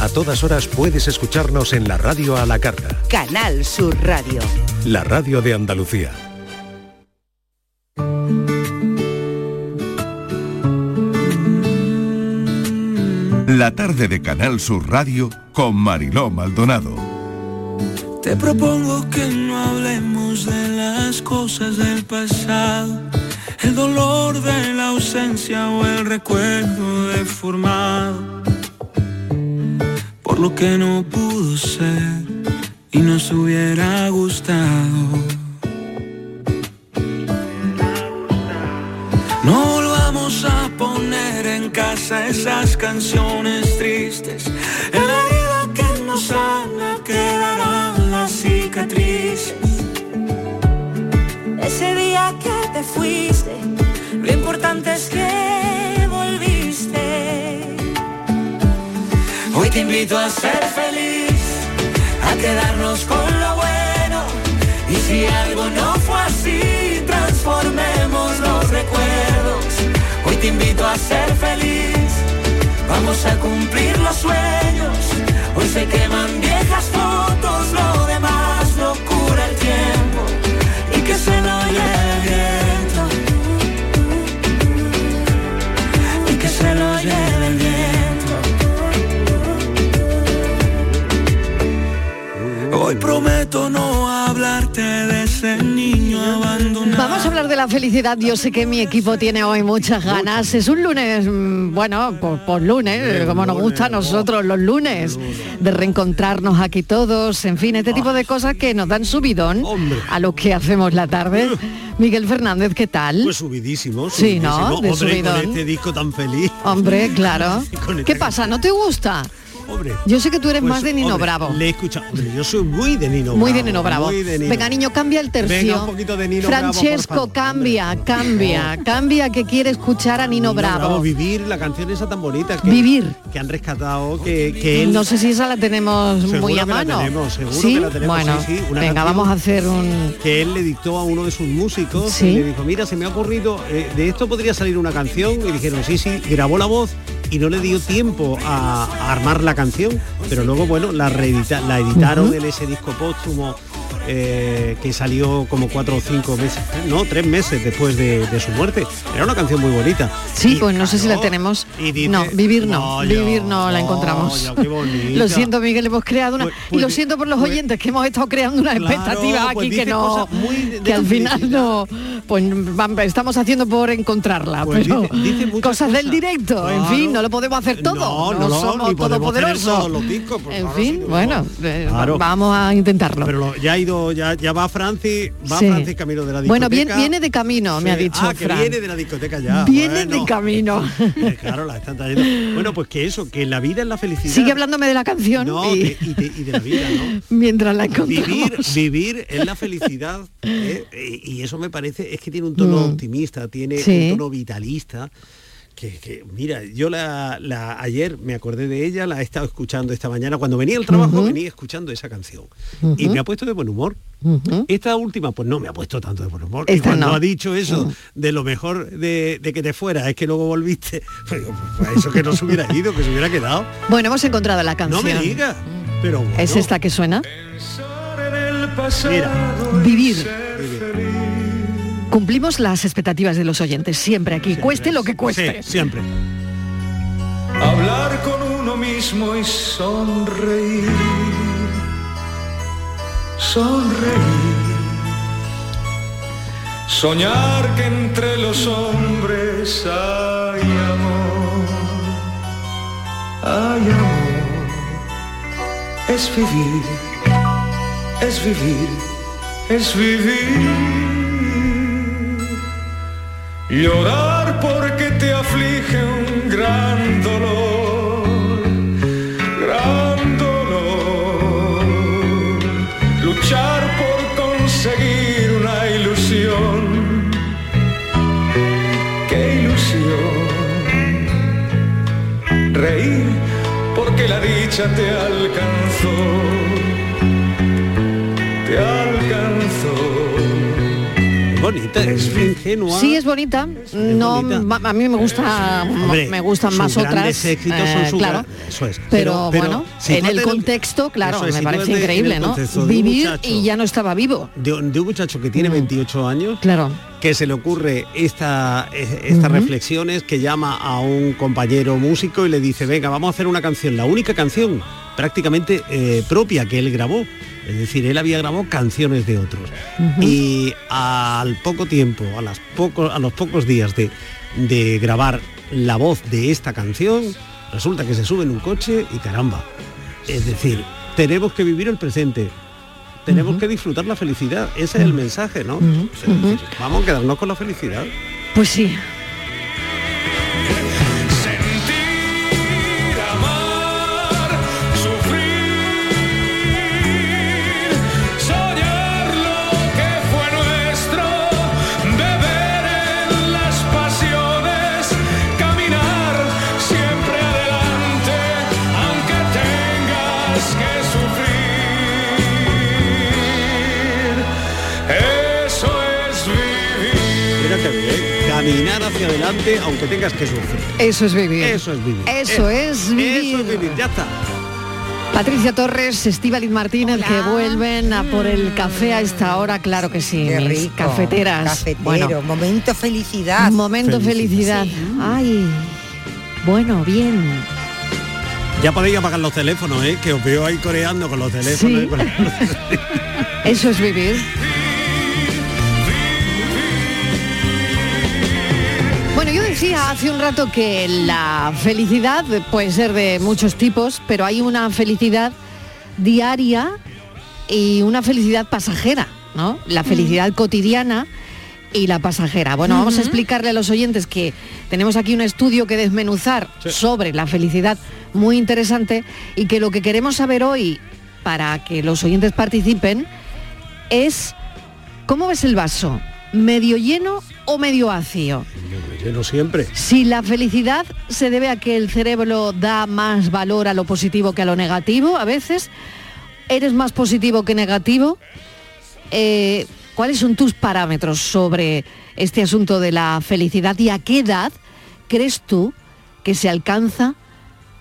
A todas horas puedes escucharnos en la radio a la carta. Canal Sur Radio. La radio de Andalucía. La tarde de Canal Sur Radio con Mariló Maldonado. Te propongo que no hablemos de las cosas del pasado, el dolor de la ausencia o el recuerdo deformado, lo que no pudo ser y nos hubiera gustado. No volvamos a poner en casa esas canciones tristes. En la herida que nos sana quedarán las cicatrices. Ese día que te fuiste, lo importante es que te invito a ser feliz, a quedarnos con lo bueno. Y si algo no fue así, transformemos los recuerdos. Hoy te invito a ser feliz, vamos a cumplir los sueños. Hoy se queman viejas fotos, lo Hoy prometo no hablarte de ese niño abandonado. Vamos a hablar de la felicidad. Yo sé que mi equipo tiene hoy muchas ganas. Es un lunes, mm, bueno, por, por lunes, como nos gusta a nosotros los lunes, de reencontrarnos aquí todos, en fin, este tipo de cosas que nos dan subidón a lo que hacemos la tarde. Miguel Fernández, ¿qué tal? Pues subidísimo, Sí, ¿no? subidísimo. De Hombre, subidón. con este disco tan feliz. Hombre, claro. ¿Qué este- pasa? ¿No te gusta? Hombre. Yo sé que tú eres Pues, más de Nino hombre, Bravo. Le he escuchado. Hombre, yo soy muy de Nino Muy Bravo. de Nino Bravo. muy de Nino. Venga, niño, cambia el tercio. Venga, un poquito de Nino Bravo, Francesco, cambia, cambia, cambia que quiere escuchar a Nino, Bravo. Vivir, la canción esa tan bonita. Que, Vivir. Que han rescatado, que, que él... No sé si esa la tenemos Seguro muy a que la mano. tenemos, seguro ¿Sí? que la tenemos, Bueno, sí, sí, una venga, vamos a hacer un... que él le dictó a uno de sus músicos y le dijo, mira, se me ha ocurrido, eh, de esto podría salir una canción. Y dijeron, sí, sí, grabó la voz y no le dio tiempo a, a armar la canción, pero luego, bueno, la, reedita- la editaron en ese disco póstumo eh, que salió como cuatro o cinco meses, no, tres meses después de, de su muerte. Era una canción muy bonita. Sí, Y, pues no sé si la tenemos. y dice, no, vivir no, "No, yo, vivir no la encontramos. yo, qué bonita". lo siento, Miguel, hemos creado una. Pues- y lo pues- siento por los pues- oyentes que hemos estado creando unas Claro, expectativas aquí que no. muy que al final no. Pues estamos haciendo por encontrarla. Pero dice- dice muchas cosas, del directo. En fin, no lo podemos hacer todo. No, No, no, somos todopoderosos. en fin, bueno, eh, vamos a intentarlo. Pero ya ha ido, ya, ya va Francis, va Sí. Francis camino de la discoteca. Bueno, viene, viene de camino, me ha dicho Ah, que Fran. viene de la discoteca ya. Viene bueno. de camino. Eh, Claro, la están trayendo. Bueno, pues que eso, que la vida es la felicidad. Sigue hablándome de la canción No, y, de, y de la vida, ¿no? mientras la encontramos. Vivir, vivir es la felicidad. ¿eh? Y y eso me parece, es que tiene un tono Mm. optimista, tiene Sí. un tono vitalista. Que, que, mira, yo la, la- ayer me acordé de ella, la he estado escuchando esta mañana. Cuando venía al trabajo venía escuchando esa canción. Y me ha puesto de buen humor. Esta última, pues no me ha puesto tanto de buen humor. Esta y cuando no. ha dicho eso de lo mejor de, de que te fuera, es que luego volviste, pues, pues, eso que no se hubiera ido, que se hubiera quedado. Bueno, hemos encontrado la canción. No me digas. Pero bueno, ¿Es esta que suena? Mira, Vivir. Cumplimos las expectativas de los oyentes, siempre aquí, cueste lo que cueste. Sí, siempre. Hablar con uno mismo y sonreír. Sonreír. Soñar que entre los hombres hay amor. Hay amor. Es vivir. Es vivir. Es vivir. Llorar porque te aflige un gran dolor, gran dolor. Luchar por conseguir una ilusión, qué ilusión. Reír porque la dicha te alcanzó, bonita, es ingenua. Sí, es bonita. no, bonita. a mí me gusta, Hombre, me gustan sus más otras. éxitos son eh, claro. gra- eso es. Pero, bueno, en el contexto, claro, es, me parece increíble, ¿no? Vivir muchacho. y ya no estaba vivo. de, un de un muchacho que tiene 28 años, Claro. que se le ocurre esta, eh, estas reflexiones, que llama a un compañero músico y le dice, venga, vamos a hacer una canción, la única canción prácticamente eh, propia que él grabó. Es decir, él había grabado canciones de otros. Y al poco tiempo, a, las a los pocos días de, de grabar la voz de esta canción, resulta que se sube en un coche y caramba. Es decir, tenemos que vivir el presente. Tenemos que disfrutar la felicidad. Ese es el mensaje, ¿no? Vamos a quedarnos con la felicidad. Pues sí. Hacia adelante aunque tengas que sufrir. Eso es vivir. Eso es vivir. Eso es vivir. Eso es vivir. Ya está. Patricia Torres, Estíbaliz Martínez, que vuelven a por el café a esta hora, claro que sí, Qué mis rico. cafeteras. Cafetero, Bueno, momento felicidad. momento felicidad. Ay, bueno, bien. Ya podéis apagar los teléfonos, ¿eh? Que os veo ahí coreando con los teléfonos. Sí. con- Eso es vivir. decía hace un rato que la felicidad puede ser de muchos tipos, pero hay una felicidad diaria y una felicidad pasajera, ¿no? La felicidad cotidiana y la pasajera. Bueno, vamos a explicarle a los oyentes que tenemos aquí un estudio que desmenuzar sobre la felicidad muy interesante y que lo que queremos saber hoy para que los oyentes participen es ¿cómo ves el vaso? ¿Medio lleno o medio vacío? Lleno siempre. Si la felicidad se debe a que el cerebro da más valor a lo positivo que a lo negativo, a veces, ¿eres más positivo que negativo? Eh, ¿Cuáles son tus parámetros sobre este asunto de la felicidad y a qué edad crees tú que se alcanza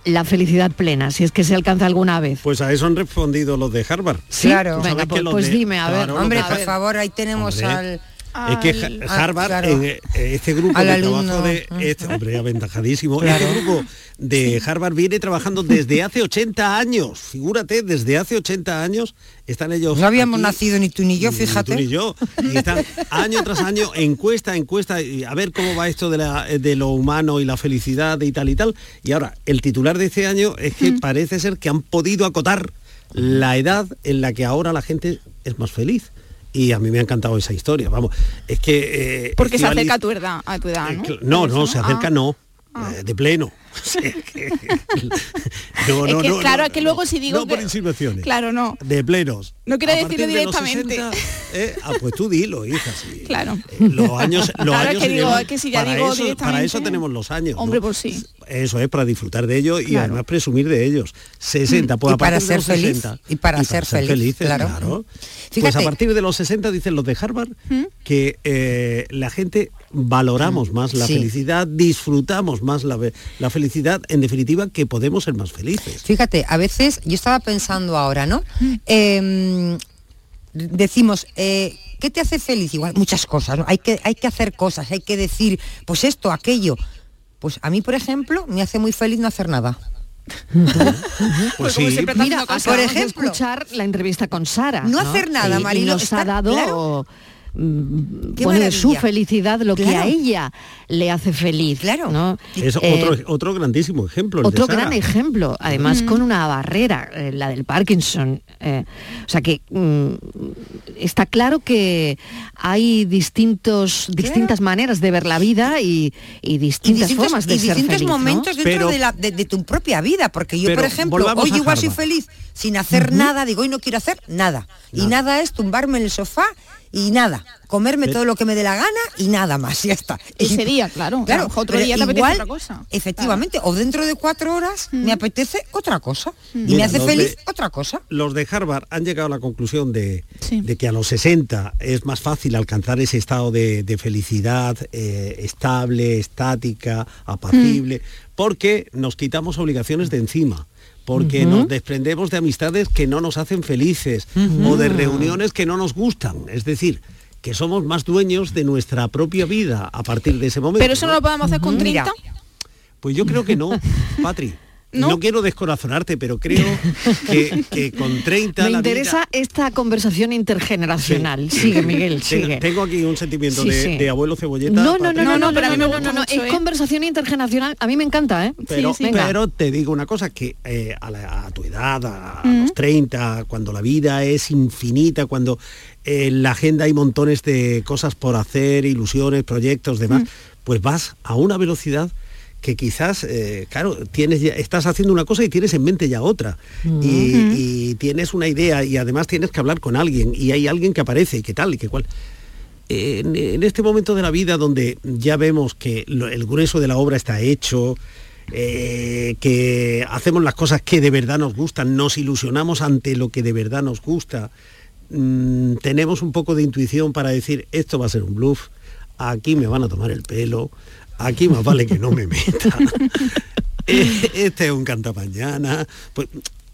la felicidad plena, si es que se alcanza alguna vez? Pues a eso han respondido los de Harvard. Sí, Claro. Venga, pues, pues de- dime, a ver. claro, Hombre, por favor, ahí tenemos Hombre. al... Es que Ja- Harvard, claro. este grupo Al de alumno. trabajo de este hombre aventajadísimo, Claro. este grupo de Harvard viene trabajando desde hace 80 años. Figúrate, desde hace 80 años están ellos. No habíamos aquí, nacido ni tú ni yo, ni fíjate. tú ni yo. Y están año tras año, encuesta, encuesta, y a ver cómo va esto de, la- de lo humano y la felicidad y tal y tal. Y ahora, el titular de este año es que parece ser que han podido acotar la edad en la que ahora la gente es más feliz. Y a mí me ha encantado esa historia, vamos. Es que... eh, Porque se acerca a tu edad, a tu edad, eh, ¿no? No, no, se acerca ah. no. eh, De pleno. Que- no, Es no, que, no, claro, es que luego si digo no por que- insinuaciones. Claro, no. De plenos. No quiero decirlo de directamente. eh, ah, pues tú dilo, hija, sí. Claro. Eh, Los años, los Claro, es años que se digo, es que si ya para digo eso, para directamente- eso tenemos los años. Hombre, pues sí. Eso es para disfrutar de ellos y Claro. además presumir de ellos. 60, pues Y a para partir de ser los feliz, 60. y para ser feliz, felices, claro. claro. Pues a partir de los 60 dicen los de Harvard que eh, la gente valoramos más la Sí. felicidad, disfrutamos más la, la felicidad, en definitiva que podemos ser más felices. Fíjate, a veces yo estaba pensando ahora, ¿no? Eh, decimos, eh, ¿qué te hace feliz? Igual muchas cosas, ¿no? Hay que, hay que hacer cosas, hay que decir, pues esto, aquello. Pues a mí, por ejemplo, me hace muy feliz no hacer nada. Pues sí, siempre Mira, caso. por ejemplo, escuchar la entrevista con Sara. no hacer nada, y Marilo, nos ha dado claro. Mm, Qué de su felicidad lo que a ella le hace feliz. Claro. ¿no? es Eh, otro, otro grandísimo ejemplo. el de otro Sara. gran ejemplo, además con una barrera, eh, la del Parkinson. eh, o sea que mm, está claro que hay distintos, distintas maneras de ver la vida y, y Y distintas distintos, formas de y ser distintos feliz. ¿no? momentos dentro Pero- de, la- de- de tu propia vida, porque yo, Pero por ejemplo, hoy a igual soy feliz sin hacer nada, digo, hoy no quiero hacer nada. Y nada es tumbarme en el sofá y nada, comerme todo lo que me dé la gana y nada más, ya está. Ese día, claro. Claro, otro día te apetece igual, otra cosa. Efectivamente, o dentro de cuatro horas me apetece otra cosa y me hace feliz de- otra cosa. Los de Harvard han llegado a la conclusión de, Sí. de que a los 60 es más fácil alcanzar ese estado de, de felicidad eh, estable, estática, apacible, porque nos quitamos obligaciones de encima. Porque nos desprendemos de amistades que no nos hacen felices o de reuniones que no nos gustan. Es decir, que somos más dueños de nuestra propia vida a partir de ese momento. Pero eso no lo podemos hacer con 30. Pues yo creo que no, Patri. ¿No? ¿No? quiero descorazonarte, pero creo que, que con 30 Me la vida- interesa esta conversación intergeneracional. Sigue, Miguel, sigue. tengo aquí un sentimiento Sí, de, sí. de abuelo cebolleta. No, no, no, no, no, pero a mí me no, gusta no, no, mucho, es ¿eh? conversación intergeneracional. A mí me encanta, ¿eh? Pero, te digo una cosa, que eh, a, la- a tu edad, a, Mm. los 30, cuando la vida es infinita, cuando eh, en la agenda hay montones de cosas por hacer, ilusiones, proyectos, demás, Mm. pues vas a una velocidad que quizás, eh, claro, tienes ya- estás haciendo una cosa y tienes en mente ya otra. Mm. y, y tienes una idea y además tienes que hablar con alguien y hay alguien que aparece y qué tal y qué cual. En, en este momento de la vida donde ya vemos que lo- el grueso de la obra está hecho, eh, que hacemos las cosas que de verdad nos gustan, nos ilusionamos ante lo que de verdad nos gusta, mm, tenemos un poco de intuición para decir esto va a ser un bluff, aquí me van a tomar el pelo, aquí más vale que no me meta, eh, este es un cantamañana, pues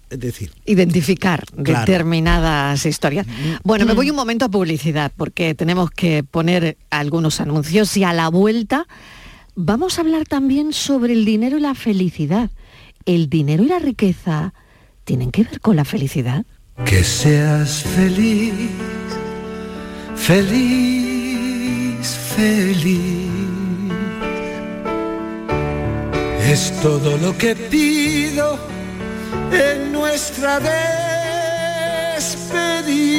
es decir, identificar Claro. determinadas historias. Bueno, me voy un momento a publicidad porque tenemos que poner algunos anuncios y a la vuelta vamos a hablar también sobre el dinero y la felicidad. ¿El dinero y la riqueza tienen que ver con la felicidad? Que seas feliz, feliz, feliz. Es todo lo que pido en nuestra despedida.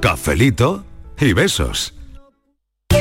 Cafelito y besos.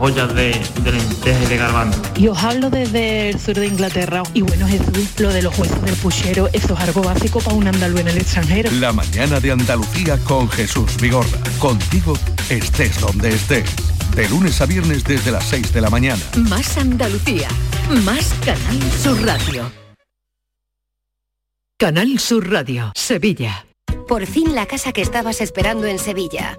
ollas de, de lentejas y de garbanzo. Y os hablo desde el sur de Inglaterra. Y bueno, Jesús, lo de los huesos del puchero, eso es algo básico para un andaluz en el extranjero. La mañana de Andalucía con Jesús Vigorra. Contigo estés donde estés. De lunes a viernes desde las 6 de la mañana. Más Andalucía. Más Canal Sur Radio. Canal Sur Radio. Sevilla. Por fin la casa que estabas esperando en Sevilla.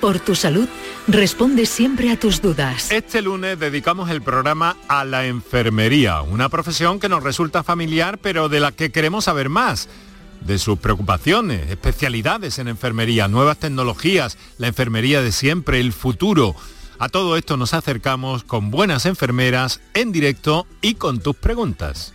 por tu salud, responde siempre a tus dudas. Este lunes dedicamos el programa a la enfermería, una profesión que nos resulta familiar pero de la que queremos saber más. De sus preocupaciones, especialidades en enfermería, nuevas tecnologías, la enfermería de siempre, el futuro. A todo esto nos acercamos con buenas enfermeras en directo y con tus preguntas.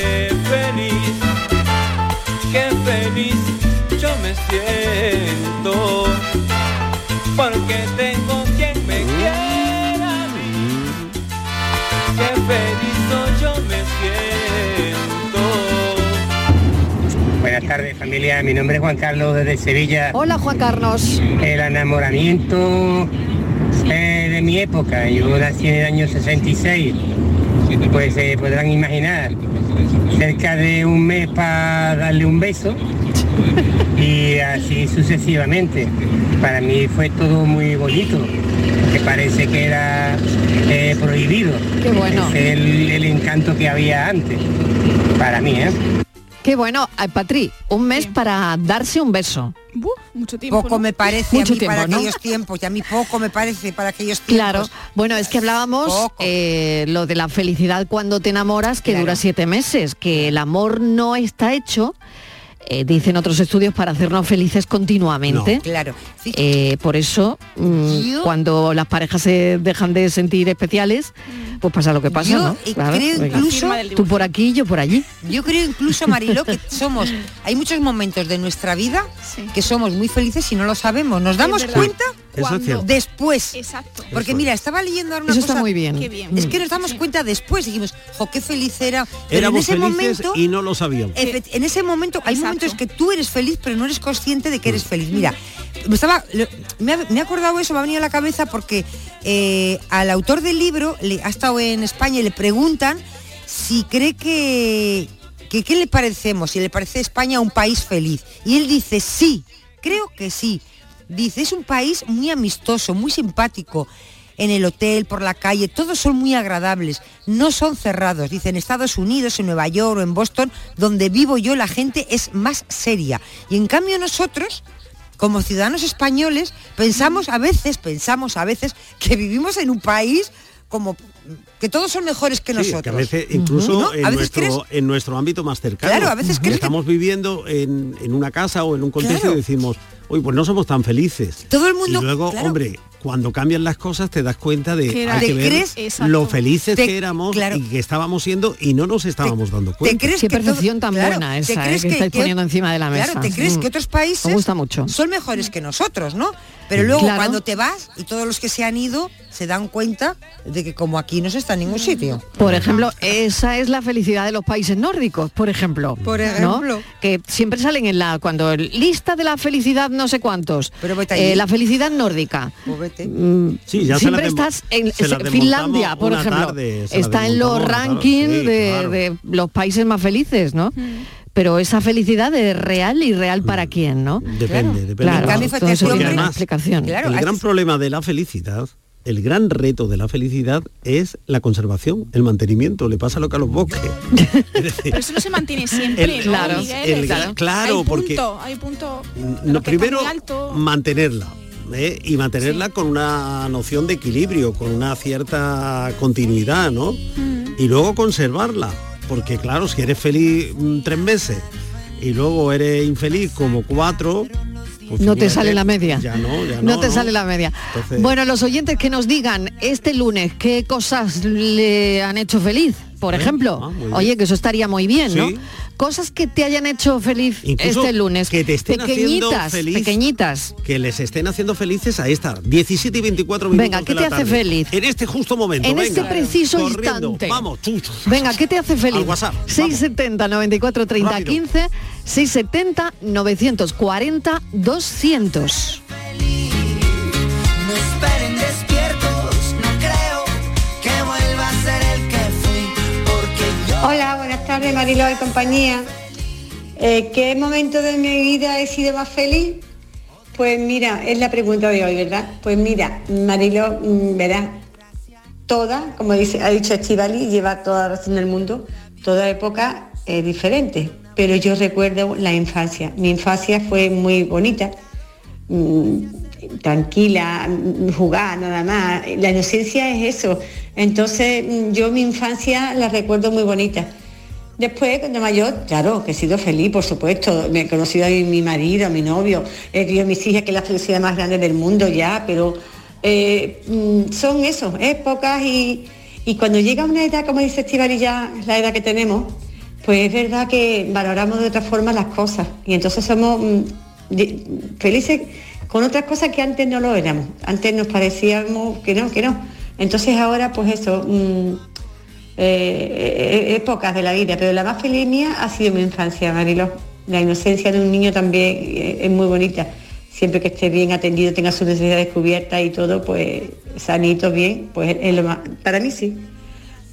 feliz yo me siento porque tengo quien me quiera a mí. Qué feliz soy yo me siento. Buenas tardes familia, mi nombre es Juan Carlos desde Sevilla. Hola Juan Carlos. El enamoramiento eh, de mi época, yo nací en el año 66, pues se podrán imaginar, cerca de un mes para darle un beso y así sucesivamente. Para mí fue todo muy bonito, que parece que era eh, prohibido. Qué bueno. Es el, el encanto que había antes, para mí, ¿eh? Qué bueno, Patri, un mes para darse un beso. mucho tiempo. Poco ¿no? me parece Mucho a mí tiempo, para ¿no? aquellos tiempos, y a mí poco me parece para aquellos tiempos. Claro, bueno, es que hablábamos eh, lo de la felicidad cuando te enamoras, que dura siete meses, que el amor no está hecho, eh, dicen otros estudios, para hacernos felices continuamente. No. Claro. Eh, por eso, mm, cuando las parejas se dejan de sentir especiales, pues pasa lo que pasa, Yo, ¿no? Claro, creo venga. incluso- tú por aquí y yo por allí. Yo creo incluso, Marilo, que somos, hay muchos momentos de nuestra vida que somos muy felices y no lo sabemos. Nos damos cuenta Eso es cierto. después. Exacto. Porque mira, es. estaba leyendo ahora una Eso cosa. está muy bien. Qué bien. Es que nos damos cuenta después, dijimos, jo, qué feliz era. Pero Éramos en ese felices momento. y no lo sabíamos. En ese momento hay momentos que tú eres feliz pero no eres consciente de que eres feliz. Mira, me estaba lo- me ha, me ha acordado eso, me ha venido a la cabeza porque eh, al autor del libro le, ha estado en España y le preguntan si cree que, que qué le parecemos, si le parece España un país feliz. Y él dice sí, creo que sí. Dice, es un país muy amistoso, muy simpático. En el hotel, por la calle, todos son muy agradables, no son cerrados. Dice, en Estados Unidos, en Nueva York o en Boston, donde vivo yo, la gente es más seria. Y en cambio nosotros, como ciudadanos españoles, pensamos a veces, pensamos a veces que vivimos en un país como que todos son mejores que Sí, nosotros. que a veces incluso ¿No? en, A veces nuestro, en nuestro ámbito más cercano. Claro, a veces que- estamos viviendo en, en una casa o en un contexto Claro. y decimos, uy, pues no somos tan felices. Todo el mundo- Y luego, claro. hombre, cuando cambian las cosas te das cuenta de Que era- hay que ¿Te ver crees? Exacto. lo felices Te- que éramos claro. y que estábamos siendo y no nos estábamos dando cuenta. Qué percepción tan claro, buena ¿te esa eh, crees que, que- estáis que- poniendo encima de la mesa. Claro, ¿te crees Mm. que otros países Me gusta mucho. son mejores que nosotros, ¿no? Pero luego Claro. cuando te vas y todos los que se han ido se dan cuenta de que como aquí no se está en ningún sitio. Por ejemplo, esa es la felicidad de los países nórdicos, por ejemplo. Por ¿no? ejemplo. Que siempre salen en la, cuando el- lista de la felicidad no sé cuántos. Pero. Eh, la felicidad nórdica. Pues vete. Mm, Sí, ya se siempre estás en Finlandia, por ejemplo. tarde, está en los claro, rankings sí, de, claro. de los países más felices, ¿no? Pero esa felicidad es real y real para quién, ¿no? Depende, depende. Claro, Claro, todo eso Porque tiene una explicación. el gran problema de la felicidad el gran reto de la felicidad es la conservación, el mantenimiento. Le pasa lo que a los bosques. Pero eso no se mantiene siempre, El- ¿no, claro, Miguel? el- claro, hay porque- punto, hay punto No, primero, alto. mantenerla. ¿eh? Y mantenerla con una noción de equilibrio, con una cierta continuidad, ¿no? Mm. Y luego conservarla. Porque claro, si eres feliz mm, tres meses y luego eres infeliz como cuatro, pues No te sale la media. Ya no, ya no, no. te ¿no? sale la media. Entonces- Bueno, los oyentes que nos digan este lunes qué cosas le han hecho feliz, por ejemplo. Ah. Oye, que eso estaría muy bien, ¿no? Cosas que te hayan hecho feliz Incluso este lunes. que te estén haciendo pequeñitas, feliz. pequeñitas. Que les estén haciendo felices a esta 17 y 24 minutos. Venga, ¿qué de la te hace tarde. feliz? En este justo momento. En venga. este preciso Corriendo. instante. Vamos. Venga, ¿qué te hace feliz? Al WhatsApp, 670 94 30 Rápido. 15 670 940 200. No esperen Hola, buenas tardes Marilo y compañía. Eh, ¿Qué momento de mi vida he sido más feliz? Pues mira, es la pregunta de hoy, ¿verdad? Pues mira, Marilo, mm, verás, toda, como dice, ha dicho Estivali, lleva toda la razón del mundo, toda época es diferente. Pero yo recuerdo la infancia. Mi infancia fue muy bonita, mm, tranquila, jugar nada más. La inocencia es eso. Entonces mm, yo mi infancia la recuerdo muy bonita. Después, cuando mayor, claro, que he sido feliz, por supuesto. Me he conocido a mi, marido, a mi novio, he criado a mis hijas, que es la felicidad más grande del mundo ya, pero eh, mm, son eso, épocas y, y cuando llega una edad, como dice Estivali ya, la edad que tenemos, pues es verdad que valoramos de otra forma las cosas y entonces somos mm, felices con otras cosas que antes no lo éramos. Antes nos parecíamos que no, que no. Entonces ahora, pues eso, mm, eh, eh, épocas de la vida, pero la más feliz mía ha sido mi infancia, Mariló. La inocencia de un niño también eh, es muy bonita. Siempre que esté bien atendido, tenga sus necesidades cubiertas y todo, pues sanito, bien, pues es lo más. Para mí sí.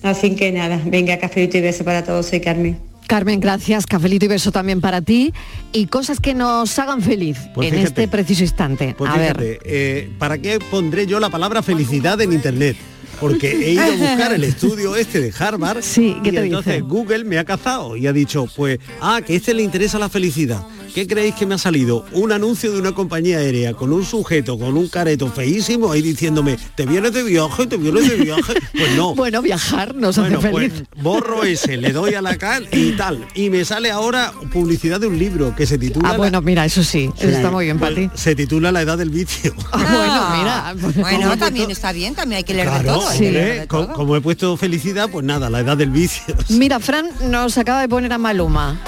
Así que nada, venga, cafelito y beso para todos, soy Carmen. Carmen, gracias. Cafelito y beso también para ti. Y cosas que nos hagan feliz Pues en fíjate. este preciso instante. Pues a fíjate, ver. eh, ¿para qué pondré yo la palabra felicidad en internet? Porque he ido a buscar el estudio este de Harvard Sí, ¿qué y te entonces dice? Google me ha cazado y ha dicho, pues, ah, que este le interesa la felicidad. ¿Qué creéis que me ha salido? Un anuncio de una compañía aérea con un sujeto, con un careto feísimo ahí diciéndome, ¿te vienes de viaje? ¿Te vienes de viaje? Pues no. Bueno, viajar nos Bueno, hace pues feliz. borro ese, le doy a la cal y tal. Y me sale ahora publicidad de un libro que se titula... Ah, bueno, mira, eso sí, eso está muy bien para ti. Se titula La edad del vicio. Ah, bueno, mira. Bueno, también está bien, también hay que leer de Claro, todo. leer de todo. como he puesto felicidad, pues nada, la edad del vicio. Mira, Fran nos acaba de poner a Maluma.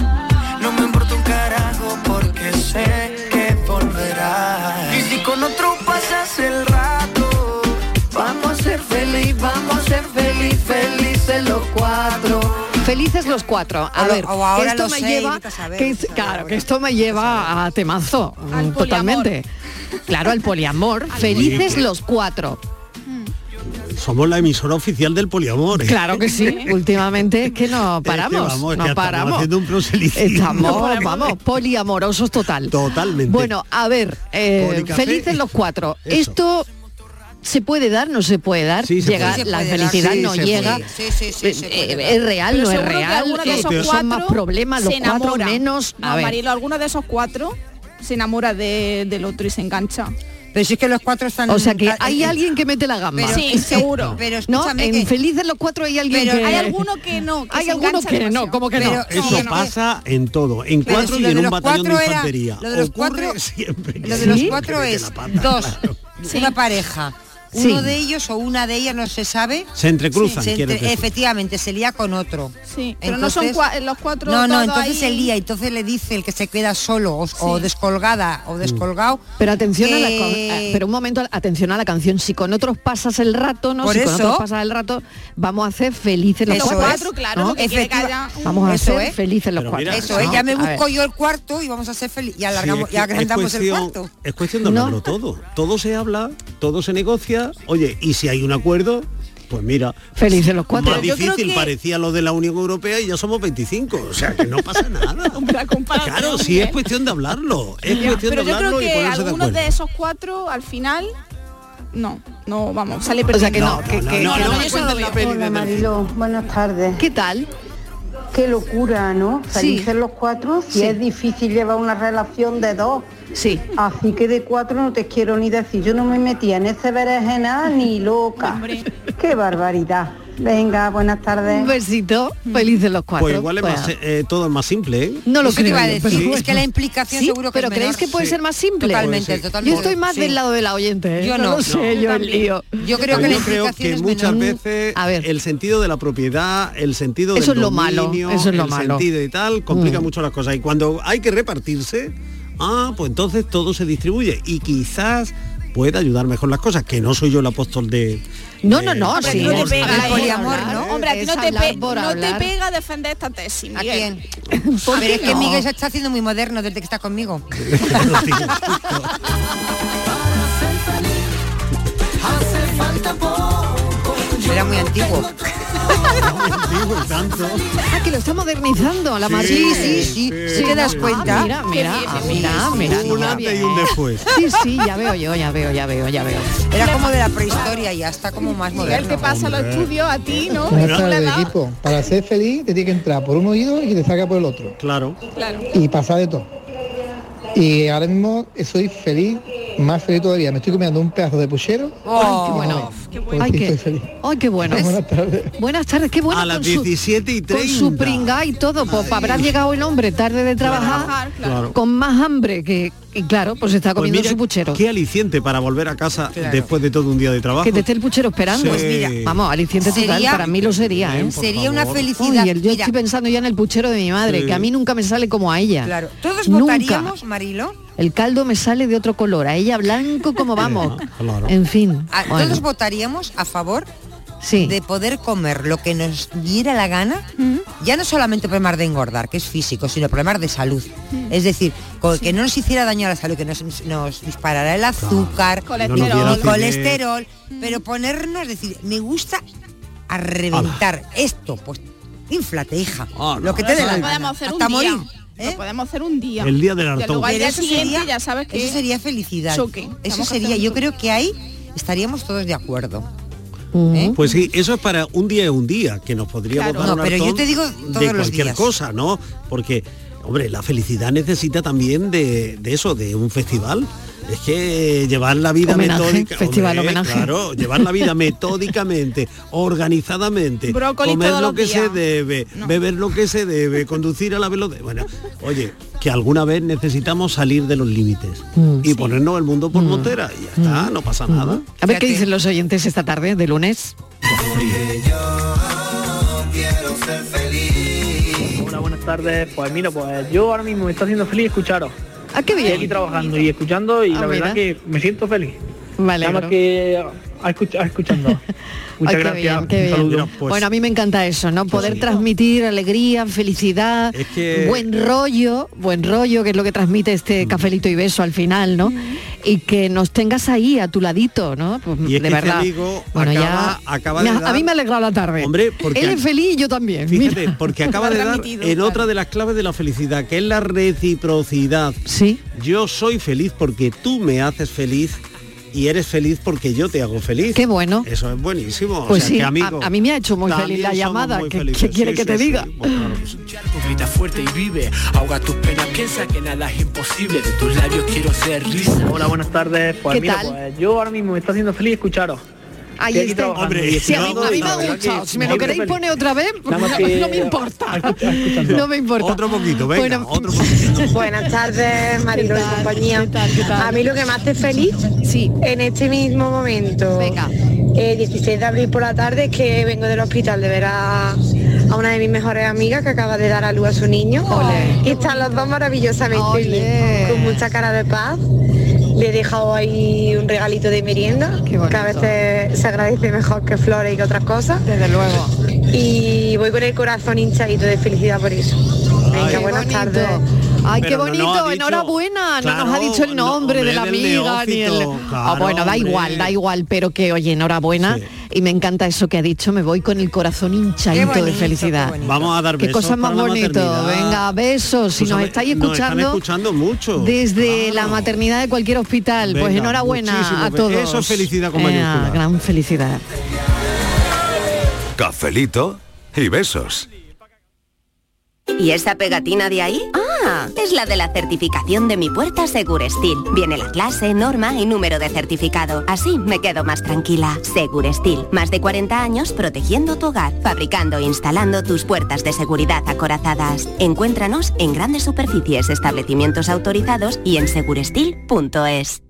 Sé que volverás. Y si con otro pasas el rato, vamos a ser feliz, vamos a ser feliz, felices los cuatro. Felices los cuatro. A ver, ahora esto me seis, lleva, saber, que, saber claro, ahora. que esto me lleva a temazo, mm, totalmente. Claro, al poliamor. Felices los cuatro. Somos la emisora oficial del poliamor. ¿eh? Claro que sí. Últimamente es que no paramos, vamos, es que no estamos paramos. haciendo un proselitismo. Estamos, vamos, poliamorosos total. Totalmente. Bueno, a ver, eh, felices los cuatro. Eso. Esto se puede dar, no se puede dar. Sí, se llega, puede. La felicidad sí, no llega. Sí, sí, sí, se Eh, es real, Pero no es que real. alguno de esos son más cuatro problemas los cuatro menos. A No, ver. Marilo, alguno de esos cuatro se enamora de- del otro y se engancha. Pero si es que los cuatro están... O sea que hay alguien que mete la gamba. pero- Sí, seguro. Pero ¿No? escúchame En que- Felices los cuatro hay alguien Pero que... Hay alguno que no. Que Hay algunos que no, como que no. Eso que no. pasa en todo, en Pero cuatro si y en un batallón de era- infantería. lo de los Ocurre cuatro- siempre. Lo de los ¿Sí? cuatro Que mete es dos, claro. una pareja. Sí. Uno de ellos o una de ellas no se sabe. Se entrecruzan, se entre- efectivamente, se lía con otro. Sí, pero no son cua- los cuatro. No, no, entonces ahí. se lía, entonces le dice el que se queda solo o, o descolgada Mm. o descolgado. Pero atención a la eh, pero un momento, atención a la canción. Si con otros pasas el rato, ¿no? Por si con eso- otros pasas el rato, vamos a ser felices los Eso cuatro. es. claro, ¿no? Efectiva- un- Vamos a Eso ser es. felices los Pero cuatro. mira, Eso es, ¿no? ya me busco yo el cuarto y vamos a ser felices. Y alargamos, Sí, y es que agrandamos es el cuarto. Es cuestión de ¿No? hablarlo todo. Todo se habla, todo se negocia. Oye, y si hay un acuerdo, pues mira. Felices los cuatro. Más Yo difícil que- parecía lo de la Unión Europea y ya somos 25. O sea, que no pasa nada. Claro, sí, Miguel. es cuestión de hablarlo. Es Ya, cuestión pero de yo creo hablarlo que algunos de esos cuatro al final no, no, vamos, sale O sea que perdiendo. no, que, que- no, que no, no no, buenas tardes. ¿Qué tal? Qué locura, ¿no? Felices los cuatro, si Sí. es difícil llevar una relación de dos. Sí. Así que de cuatro no te quiero ni decir. Yo no me metía en ese berenjena ni loca. Qué barbaridad. Venga, buenas tardes. Un besito, felices los cuatro. Pues igual es más, Bueno. eh, todo es más simple, ¿eh? No lo Eso te creo. iba a decir, pero es que la implicación Sí, seguro que pero es ¿creéis menor. que puede Sí. ser más simple? Totalmente, totalmente. Yo estoy más Sí. del lado del oyente. ¿eh? Yo no. no. sé, yo el lío. Yo creo que la Yo creo implicación que es muchas menor. veces A ver. el sentido de la propiedad, el sentido Eso del es lo malo, dominio, eso es lo el malo. sentido y tal, complica Mm. mucho las cosas. Y cuando hay que repartirse, ah, pues entonces todo se distribuye y quizás pueda ayudar mejor las cosas, que no soy yo el apóstol de... No, no, no, Hombre, sí. no te pega poliamor, ¿no? Hombre, a ti no te, pe- no te pega defender esta tesis, ¿A quién? ¿Por A ver, es que? Miguel se está haciendo muy moderno desde que está conmigo. Era muy antiguo. Ah, que lo está modernizando la Sí, Madrid. sí, sí. ¿Sí te das cuenta? Ah, mira, mira, ah, mira, mira. Un mira antes y un después. Sí, sí, ya veo yo, ya veo, ya veo, ya veo. Era como de la prehistoria y ya está como más Miguel, te moderno. pasa los estudios a ti, ¿no? Equipo. Para ser feliz te tiene que entrar por un oído y te salga por el otro. Claro. Claro. Y pasar de todo. Y ahora mismo soy feliz, más feliz todavía. Me estoy comiendo un pedazo de puchero. Oh, bueno. Qué pues Ay, sí, qué, estoy feliz. ay, qué bueno. Buenas tardes. Buenas tardes, qué bueno. A las con su- 17 y Con 30. su pringá y todo, pues habrá llegado el hombre tarde de trabajar, claro. Claro. con más hambre que, y claro, pues está Pues comiendo mira, su puchero. qué aliciente para volver a casa Claro. después de todo un día de trabajo. Que te esté el puchero esperando. Sí. Pues mira, vamos, aliciente total, sería- para mí lo sería, ¿eh? Sería una felicidad. Uy, el- yo Mira, estoy pensando ya en el puchero de mi madre, Sí. que a mí nunca me sale como a ella. claro, todos Nunca. votaríamos, Marilo, El caldo me sale de otro color, a ella blanco como vamos. claro. En fin. a- bueno, todos votaríamos a favor sí. de poder comer lo que nos diera la gana, ya no solamente problemas de engordar, que es físico, sino problemas de salud. Es decir, que no nos hiciera daño a la salud, que nos, nos disparara el azúcar, Colesterol. No el colesterol, pero ponernos, decir, me gusta a reventar esto, pues inflate, hija, Ah, no. lo que te dé la gana, podemos hacer hasta un día. ¿Eh? Lo podemos hacer un día. El día del hartón. Pero eso sería, ya sabes que eso sería felicidad. choque. Eso sería, yo creo que ahí estaríamos todos de acuerdo. ¿eh? Pues sí, eso es para un día y un día, que nos podríamos Claro. dar No, un pero yo te digo de todos cualquier días. cosa, ¿no? Porque, hombre, la felicidad necesita también de, de eso, de un festival. Es que llevar la vida Homenaje, metódica, festival hombre, homenaje. claro, llevar la vida metódicamente, organizadamente, Brócoli comer lo que se debe, beber lo que se debe, conducir a la velocidad. Bueno, oye, que alguna vez necesitamos salir de los límites Mm. y ponernos el mundo por montera y ya está, no pasa nada. A ver qué dicen los oyentes esta tarde de lunes. Hola, buenas tardes. Pues mira, pues yo ahora mismo me está haciendo feliz escucharos. Ah, qué Estoy aquí bien. trabajando y escuchando y Ah, la verdad mira. que me siento feliz. Vale. Nada más que a a escuchando. Muchas Ay, qué gracias. bien, qué Un bien. saludo. Mira, pues- bueno, a mí me encanta eso, ¿no? Poder sí. transmitir alegría, felicidad, Es que- buen rollo, buen rollo, que es lo que transmite Mm. este cafelito y beso al final, ¿no? Y que nos tengas ahí a tu ladito, ¿no? Pues, Y es de que este verdad. amigo bueno, acaba- ya acaba me de ha- a dar- mí me ha alegrado la tarde. Hombre, porque él es feliz y yo también. Fíjate, mira. porque acaba de dar en claro. otra de las claves de la felicidad, que es la reciprocidad. Sí. Yo soy feliz porque tú me haces feliz y eres feliz porque yo te hago feliz. Qué bueno. Eso es buenísimo. Pues o sea, sí, que a- amigo, a mí me ha hecho muy feliz la llamada, ¿qué- qué quiere Sí, que sí, te sí. diga? Claro que sí. Grita fuerte y vive, ahoga tus penas, piensa que nada es imposible, de tus labios quiero ser risa. Hola, buenas tardes. Pues ¿Qué mira, tal? pues yo ahora mismo me está haciendo feliz escucharos. Ahí Estoy aquí está. trabajando Hombre, y Sí, a mí, a me ha gustado. Si me lo queréis poner otra vez, más no, que no me importa. No me importa. Otro poquito, venga, Bueno, otro poquito. Buenas tardes, Marilo ¿Qué y compañía. ¿Qué tal? ¿Qué tal? A mí lo que me hace feliz Sí. en este mismo momento, Venga. eh, 16 de abril por la tarde, es que vengo del hospital de ver a, a una de mis mejores amigas que acaba de dar a luz a su niño. Y están los dos maravillosamente bien, con mucha cara de paz. Le he dejado ahí un regalito de merienda, que a veces se agradece mejor que flores y que otras cosas. Desde luego. Y voy con el corazón hinchadito de felicidad por eso. Venga, buenas tardes. Ay, qué no bonito, dicho- enhorabuena. no nos ha Claro, dicho el no, nombre de la amiga ni el. Ah, bueno, claro, da hombre. igual, da igual, pero que oye, enhorabuena. Y me encanta eso que ha dicho, me voy con el corazón hinchadito de felicidad. Vamos a dar Qué besos cosa más bonito. Venga, besos. Si Pues, nos estáis nos están escuchando. escuchando mucho. Desde la maternidad de cualquier hospital. pues enhorabuena a todos. eso es felicidad con Eh, mayúscula. gran felicidad. Cafelito y besos. ¿Y esa pegatina de ahí? Ah, es la de la certificación de mi puerta Segurestil. Viene la clase, norma y número de certificado. Así me quedo más tranquila. Segurestil, más de 40 años protegiendo tu hogar, fabricando e instalando tus puertas de seguridad acorazadas. Encuéntranos en grandes superficies, establecimientos autorizados y en segurestil.es.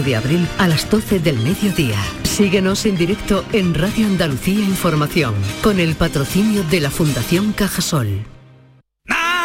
de abril a las 12 del mediodía. Síguenos en directo en Radio Andalucía Información con el patrocinio de la Fundación Cajasol.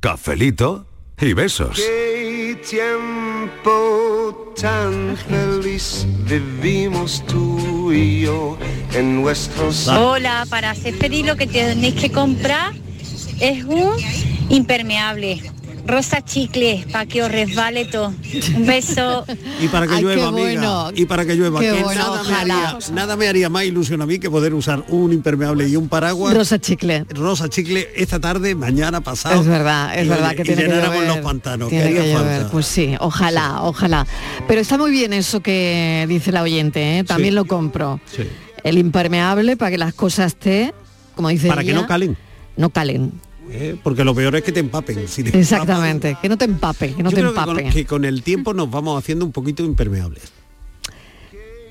Cafelito y besos. Qué tiempo tan feliz vivimos tú y yo en nuestros Hola, para hacer pedir lo que tenéis que comprar es un impermeable. Rosa chicle, para que os resbale todo. Un beso. Y para que Ay, llueva, amiga. bueno. Y para que llueva. Qué que bueno, nada, me haría, nada me haría más ilusión a mí que poder usar un impermeable y un paraguas. Rosa chicle. Rosa chicle esta tarde, mañana pasado. Es verdad, es Y, verdad que y tiene que llover. los pantanos. Tiene que falta. pues sí, ojalá, ojalá. Pero está muy bien eso que dice la oyente, ¿eh? también Sí. lo compro. Sí. El impermeable para que las cosas estén, como dice Para que no calen. No calen. ¿Eh? Porque lo peor es que te empapen. Si te Exactamente, que no te empape, que no Yo te creo que empape. con, que con el tiempo nos vamos haciendo un poquito impermeables.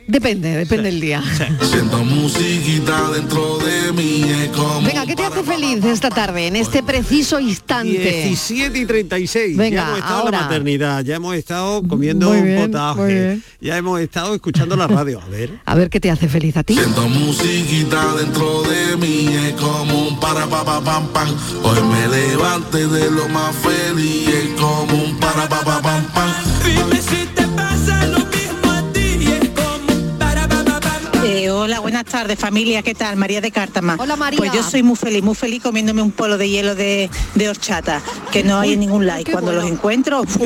Depende, depende del día. Siento musiquita dentro de mí es como Venga, ¿qué te hace feliz esta tarde, en este preciso instante? 17 y 36. Venga, ya hemos estado en ahora. la maternidad, ya hemos estado comiendo Muy un bien, potaje, ya hemos estado escuchando la radio. A ver. A ver qué te hace feliz a ti. Siento musiquita dentro de mí es como un para pa pa pam pam. Hoy me levante de lo más feliz es como un para pa pa pam pam. Buenas tardes familia, ¿qué tal? María de Cártama. Hola María. Pues yo soy muy feliz, muy feliz comiéndome un polo de hielo de, de horchata, que no hay en ningún like. Cuando los encuentro, uf,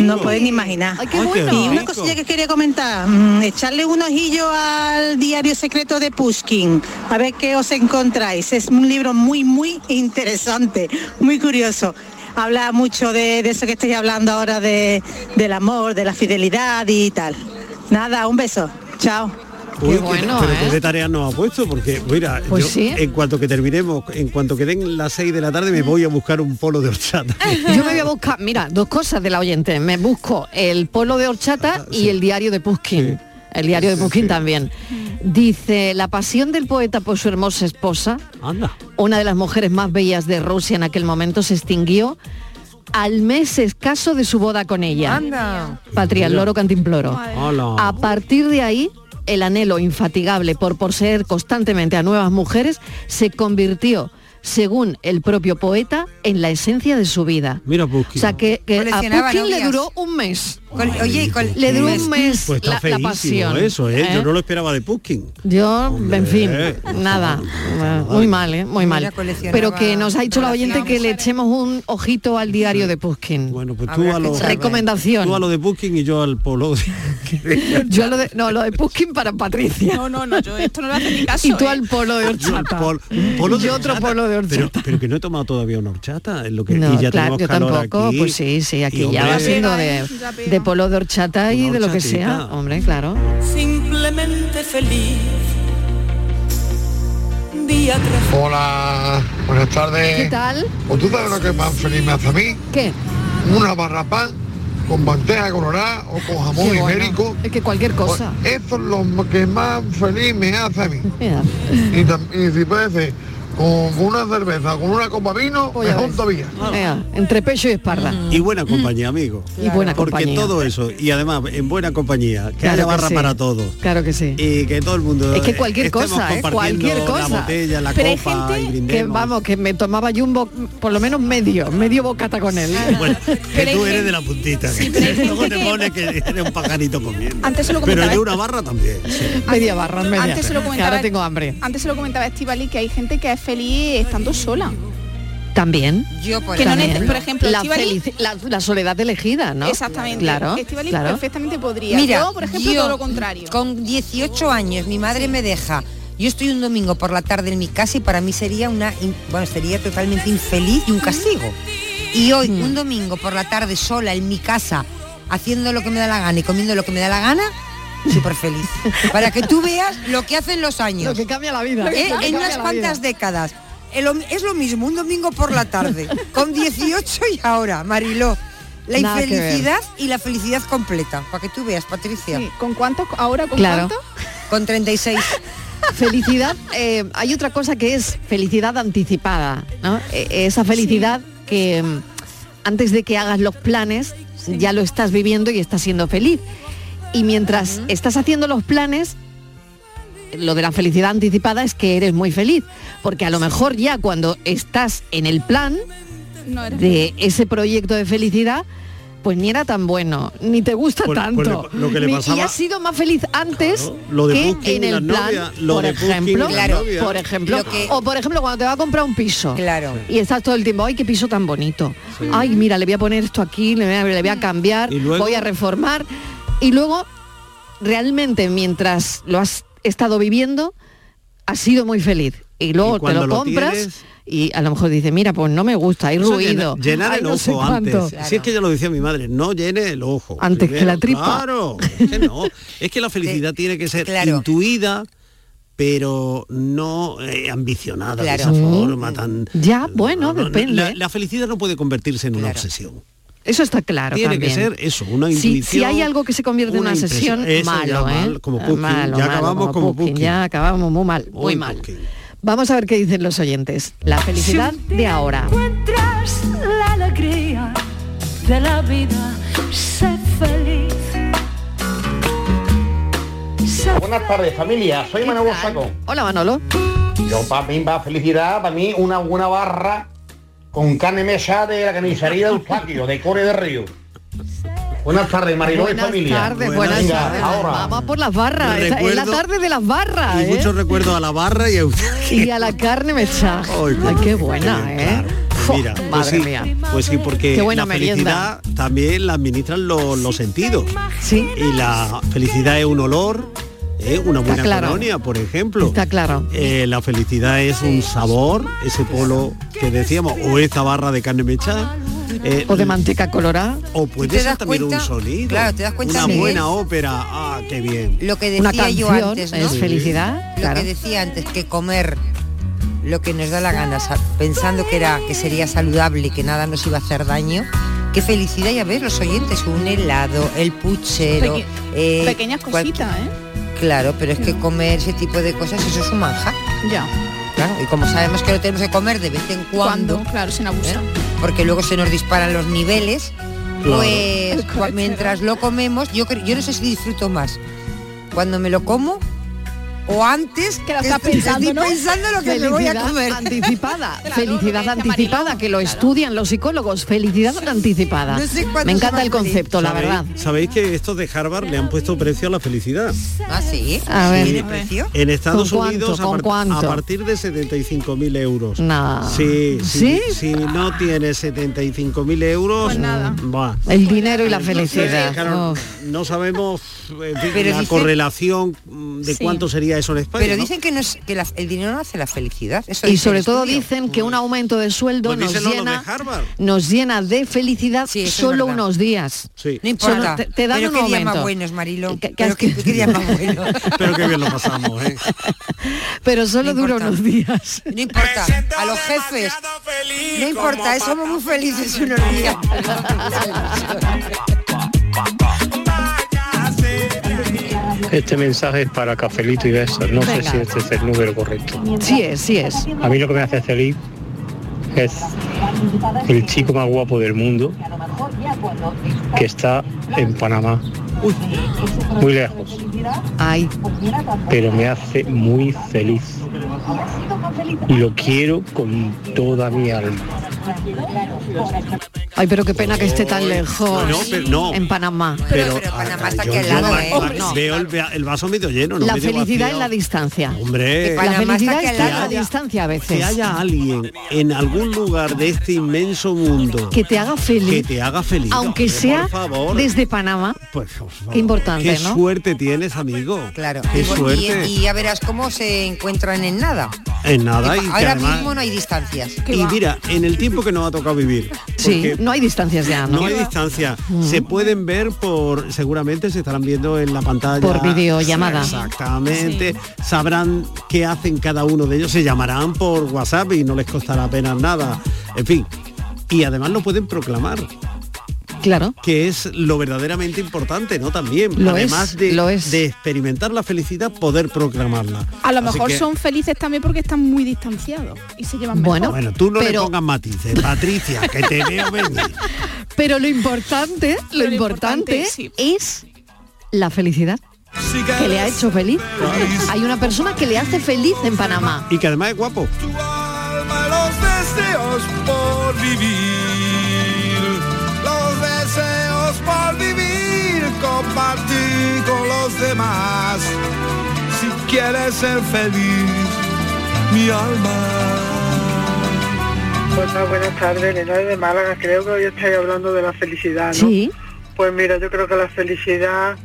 no pueden imaginar. qué y bueno. una rico. cosilla que quería comentar, mm, echarle un ojillo al diario secreto de Pushkin, a ver qué os encontráis. Es un libro muy, muy interesante, muy curioso. Habla mucho de, de eso que estoy hablando ahora, de, del amor, de la fidelidad y tal. Nada, un beso. Chao. Uy, bueno, pero ¿eh? qué de tareas nos ha puesto, porque mira, Pues yo, sí. en cuanto que terminemos, en cuanto que den las 6 de la tarde, me voy a buscar un polo de horchata. Yo me voy a buscar, mira, dos cosas de la oyente. Me busco el polo de horchata y el diario de Pushkin. El diario de Pushkin también. Dice, la pasión del poeta por su hermosa esposa, Anda. una de las mujeres más bellas de Rusia en aquel momento, se extinguió al mes escaso de su boda con ella. Anda. Patria, el loro cantimploro. Hola. A partir de ahí, el anhelo infatigable por poseer constantemente a nuevas mujeres se convirtió, según el propio poeta, en la esencia de su vida. Mira, Pushkin. O sea que, que a le duró un mes. Con- oye, con- le duró un mes Pues está la, pasión. eso, ¿eh? Yo ¿eh? no lo esperaba de Puskin. Yo, en fin, nada, muy mal, ¿eh? muy mal. Pero que nos ha dicho la oyente que le echemos un ojito al diario de Puskin. Bueno, pues tú a lo, Recomendación. tú a lo de Puskin y yo al polo. Yo a lo de, no, lo de Puskin para Patricia. No, no, no, yo esto no lo hace ni caso. Y tú ¿eh? al polo de horchata. polo de Yo otro horchata. polo de horchata. pero que no he tomado todavía una horchata, es lo que No, y ya claro, tenemos yo calor tampoco, aquí. pues sí, sí, aquí Y, ya va siendo de, de polo de horchata y de lo que sea, hombre, claro. Simplemente feliz. Día tras Hola, buenas tardes. ¿Qué tal? Pues tú sabes lo que más feliz me hace a mí. ¿Qué? Una barra pan con manteca colorada o con jamón bueno. ibérico. Es que cualquier cosa. Pues eso es lo que más feliz me hace a mí. Mira. Y, y si puede ser con, con una cerveza, con una copa de vino, ya mejor todavía. Entre pecho y espalda. Y buena compañía, amigo. Y buena Porque compañía. todo eso, y además en buena compañía, que Claro haya que barra sí. para todos. Claro que sí. Y que todo el mundo Es que cualquier estemos cosa, ¿eh? compartiendo Cualquier cosa. La botella, la Pero hay copa y Que brindemos. vamos, que me tomaba yo un bo- por lo menos medio, medio bocata con él. Bueno, que Pero hay tú eres gente- de la puntita. Gente Luego te pones que eres un pajarito comiendo. Antes se lo Pero comentaba- yo una barra también. sí. media barra, media. Antes se lo Que comentaba, ahora tengo hambre. Antes se lo comentaba Estivali que hay gente que es feliz estando sola. También. Yo, por Que También. por ejemplo, la, soledad elegida, ¿no? Exactamente. Claro, claro. perfectamente podría. Mira, yo, por ejemplo, yo, todo lo contrario. Con 18 años mi madre me deja. Yo estoy un domingo por la tarde en mi casa y para mí sería una bueno, sería totalmente infeliz y un castigo. Y hoy Hmm. un domingo por la tarde sola en mi casa haciendo lo que me da la gana y comiendo lo que me da la gana, súper feliz. Para que tú veas lo que hacen los años. Lo que cambia la vida. ¿eh? En unas cuantas décadas. El Es lo mismo, un domingo por la tarde, con 18 y ahora, Mariló. La Nada infelicidad y la felicidad completa. Para que tú veas, Patricia. Sí, ¿Con cuánto? ¿Ahora con Claro. cuánto? Con 36. Felicidad, eh, hay otra cosa que es felicidad anticipada, ¿no? Eh, esa felicidad que mm, antes de que hagas los planes ya lo estás viviendo y estás siendo feliz. Y mientras estás haciendo los planes, lo de la felicidad anticipada es que eres muy feliz, porque a lo mejor ya cuando estás en el plan No de ese proyecto de felicidad, pues ni era tan bueno, ni te gusta Pues- pues tanto. lo que le ni- pasaba- y has sido más feliz antes lo de que Booking en el plan, lo por de Booking y ejemplo, novias. por ejemplo, Lo que- o por ejemplo cuando te va a comprar un piso. Claro. Y estás todo el tiempo, ay, qué piso tan bonito. Ay, mira, le voy a poner esto aquí, le voy a, le voy a cambiar, voy a reformar. Y luego, realmente, mientras lo has estado viviendo, has sido muy feliz. Y luego Y te lo lo compras tienes- y a lo mejor dices, mira, pues no me gusta, hay Eso ruido. llena- Llenar ay, el no ojo antes. cuánto". Si es que ya lo decía mi madre, no llene el ojo. Antes que la tripa. Claro, es que no. Es que la felicidad tiene que ser claro. intuida, pero no eh, ambicionada Claro. de esa Mm. forma tan. Ya, bueno, no, no, depende. La, la felicidad no puede convertirse en una obsesión. Eso está claro Tiene también. que ser eso, una Si- intuición. Si, hay algo que se convierte en una sesión. Eso ya malo, ¿eh? mal, como Putin. Malo, Ya malo, acabamos como Putin. Ya acabamos muy mal, muy Uy, mal. Vamos a ver qué dicen los oyentes. La felicidad de ahora. encuentras la alegría de la vida, sé feliz. Buenas tardes familia, soy Manolo Saco. Hola Manolo. Yo para mí, para felicidad, para mí una buena barra con carne mesa de la carnicería de Eustaquio, de Core de Río. Buenas tardes, Mariló y Buenas familia. tardes, buenas Venga, tardes. Ahora. Vamos por las barras. Esta- Es la Recuerdo- tarde de las barras. Y ¿eh? muchos recuerdos a la barra y a usted. Y a la carne mechada. Ay, Ay, qué buena, ¿eh? Fu, Mira, pues madre sí, mía. pues sí, porque Qué buena la merienda. felicidad también la administran los, los sentidos. Sí. Y la felicidad es un olor, ¿eh? una buena claro. colonia, por ejemplo. Está claro. Eh, la felicidad es un sabor, ese polo que decíamos, o esta barra de carne mechada. eh, O de manteca colorada. o puede ¿Te ser también cuenta? un sonido. Claro, te das cuenta Una buena ópera. Ah, qué bien. Lo que Una decía yo canción antes, ¿no? es felicidad. Lo Claro. que decía antes, que comer lo que nos da la gana, sa- pensando que era que sería saludable y que nada nos iba a hacer daño. Qué felicidad, ya ves, los oyentes, un helado, el puchero. Peque- eh, Pequeñas cositas, ¿eh? Claro, pero es que comer ese tipo de cosas, eso es un manjar. Ya. Claro, y como sabemos que lo tenemos que comer de vez en cuando, claro, sin abusar. ¿eh? porque luego se nos disparan los niveles, Claro. pues mientras lo comemos, yo, yo no sé si disfruto más cuando me lo como o antes Que lo estás estoy- pensando, estoy ¿no? pensando lo que me voy a Felicidad comer. anticipada, felicidad anticipada, que lo estudian los psicólogos, felicidad anticipada. No sé cuándo Me encanta el concepto, la ¿Sabéis- verdad. Sabéis que estos de Harvard le han puesto precio a la felicidad. Ah, sí. A ver. ¿Tiene precio? En Estados ¿Con cuánto? Unidos a, ¿Con par- cuánto? a partir de 75.000 euros. No. Sí, sí, ¿Sí? Si no tienes 75.000 euros, Pues nada. buah. El dinero y la Entonces, felicidad. claro, Oh. no sabemos en fin, Pero la correlación mm, de Sí. cuánto sería eso en España. Pero ¿no? dicen que, no es, que la- el dinero no hace la felicidad. Eso Y sobre todo estudio. dicen que un aumento de sueldo Pues nos llena, nos llena de felicidad Sí, solo unos días. Sí. No importa. Solo te- te dan pero un qué aumento. más buenos, Marilo. ¿Qué- qué Pero qué, días más buenos. Pero qué bien lo pasamos, ¿eh? Pero solo No dura unos días. No importa. A los jefes. No importa, eh, somos muy felices unos días. Este mensaje es para Cafelito y Besos. No Venga. sé si este es el número correcto. Sí es, sí es. A mí lo que me hace feliz es el chico más guapo del mundo que está en Panamá. Muy lejos, Ay, pero me hace muy feliz. Y lo quiero con toda mi alma. Ay, pero qué pena que esté tan lejos. No, pero no. En Panamá. Pero- pero Panamá está aquí al lado, ¿eh? No. veo el, el vaso medio lleno. no la medio felicidad vacío. en la distancia. Hombre, La felicidad está en la distancia a veces. que haya alguien en algún lugar de este inmenso mundo Que te haga que feliz. te haga feliz. Aunque Hombre, sea por favor. desde Panamá. Pues, por favor. Qué importante, Qué ¿no? suerte tienes, amigo. Claro. Qué Y- suerte. Y, y ya verás cómo se encuentran en nada. en nada. Y, que Ahora además- mismo no hay distancias. y mira, en el tiempo que nos ha tocado vivir. Sí, porque no hay distancias ya, ¿no? No hay distancia. Se pueden ver por, seguramente se estarán viendo en la pantalla. Por videollamada. Exactamente. Sabrán qué hacen cada uno de ellos. Se llamarán por WhatsApp y no les costará apenas nada. En fin. Y además lo pueden proclamar. Claro. Que es lo verdaderamente importante, ¿no? También. Lo además es, de, lo es. de experimentar la felicidad, poder proclamarla. A lo Así mejor que- son felices también porque están muy distanciados y se llevan Bueno, mejor. Bueno, tú no Pero- le pongas matices, Patricia, que te veo venir. Pero lo importante, lo, Lo importante, importante, sí. es la felicidad. Que le ha hecho feliz. Hay una persona que le hace feliz en Panamá. Y que además es guapo. los deseos por vivir, por vivir, compartir con los demás. Si quieres ser feliz, mi alma. Hola, buenas tardes, Elena de Málaga. Creo que hoy estáis hablando de la felicidad, ¿no? Sí. Pues mira, yo creo que la felicidad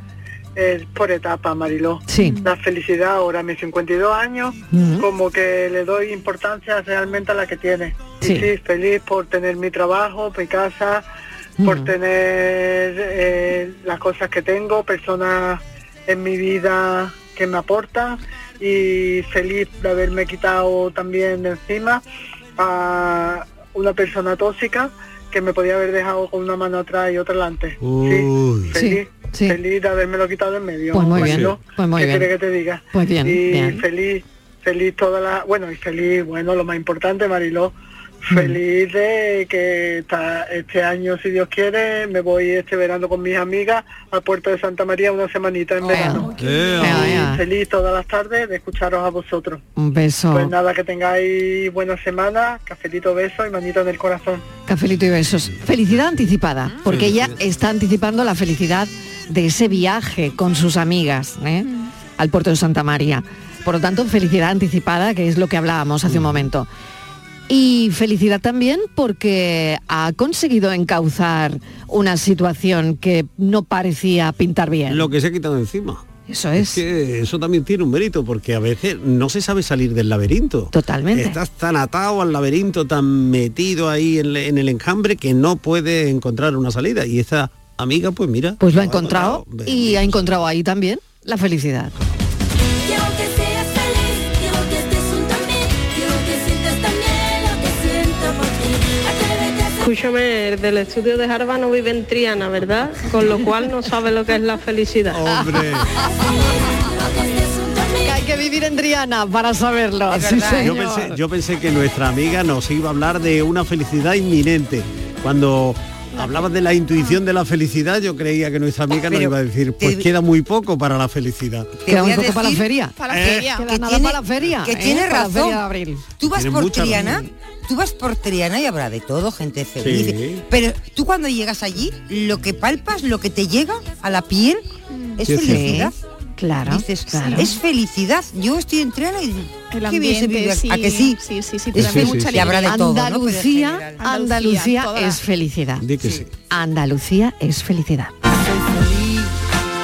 es por etapa, Mariló. Sí. La felicidad ahora a mis 52 años, Ujú. como que le doy importancia realmente a la que tiene. Y Sí. sí, feliz por tener mi trabajo, mi casa, por tener eh, las cosas que tengo, personas en mi vida que me aportan y feliz de haberme quitado también de encima a una persona tóxica que me podía haber dejado con una mano atrás y otra adelante. Feliz, Sí, sí. feliz de haberme quitado de en medio. Pues muy bien, Marilo. pues muy ¿Qué bien. que te diga? Pues bien, y bien. feliz, feliz toda la, bueno, y feliz, bueno, lo más importante, Mariló. feliz de que este año, si Dios quiere, me voy este verano con mis amigas al puerto de Santa María una semanita en verano. Ea, Y ea. feliz todas las tardes de escucharos a vosotros. Un beso. Pues nada, que tengáis buena semana, cafelito, beso y manito en el corazón. Cafelito y besos. Felicidad anticipada, porque ella está anticipando la felicidad de ese viaje con sus amigas ¿eh? al puerto de Santa María. Por lo tanto, felicidad anticipada, que es lo que hablábamos hace un momento. Y felicidad también porque ha conseguido encauzar una situación que no parecía pintar bien. Lo que se ha quitado encima. Eso es. que eso también tiene un mérito, porque a veces no se sabe salir del laberinto. Totalmente. Estás tan atado al laberinto, tan metido ahí en, en el enjambre, que no puedes encontrar una salida. Y esta amiga, pues mira. Pues lo ha encontrado y ha encontrado ahí también la felicidad. Escúchame, el del estudio de Harvard no vive en Triana, ¿verdad? Con lo cual no sabe lo que es la felicidad. Hombre. Que hay que vivir en Triana para saberlo. Sí, yo, pensé, yo pensé que nuestra amiga nos iba a hablar de una felicidad inminente. Cuando hablabas de la intuición de la felicidad, yo creía que nuestra amiga nos iba a decir, pues queda muy poco para la felicidad. Queda muy poco para la feria. Para la Eh, feria. Queda que nada tiene- para la feria. que ¿eh? tiene razón. feria de abril. Tú vas Tiene por Triana, razón. Tú vas por Triana y habrá de todo, gente feliz. Sí. Pero tú cuando llegas allí, lo que palpas, lo que te llega a la piel, es Sí, sí. felicidad. Claro, Dices, claro. es felicidad. Yo estoy en Triana y El qué bien se ambiente, sí, ¿A que sí? sí, sí, sí, Es también feliz. mucha Y habrá de todo, ¿no? Pero Andalucía, general. Andalucía la- es felicidad. Di que sí. Andalucía es felicidad. feliz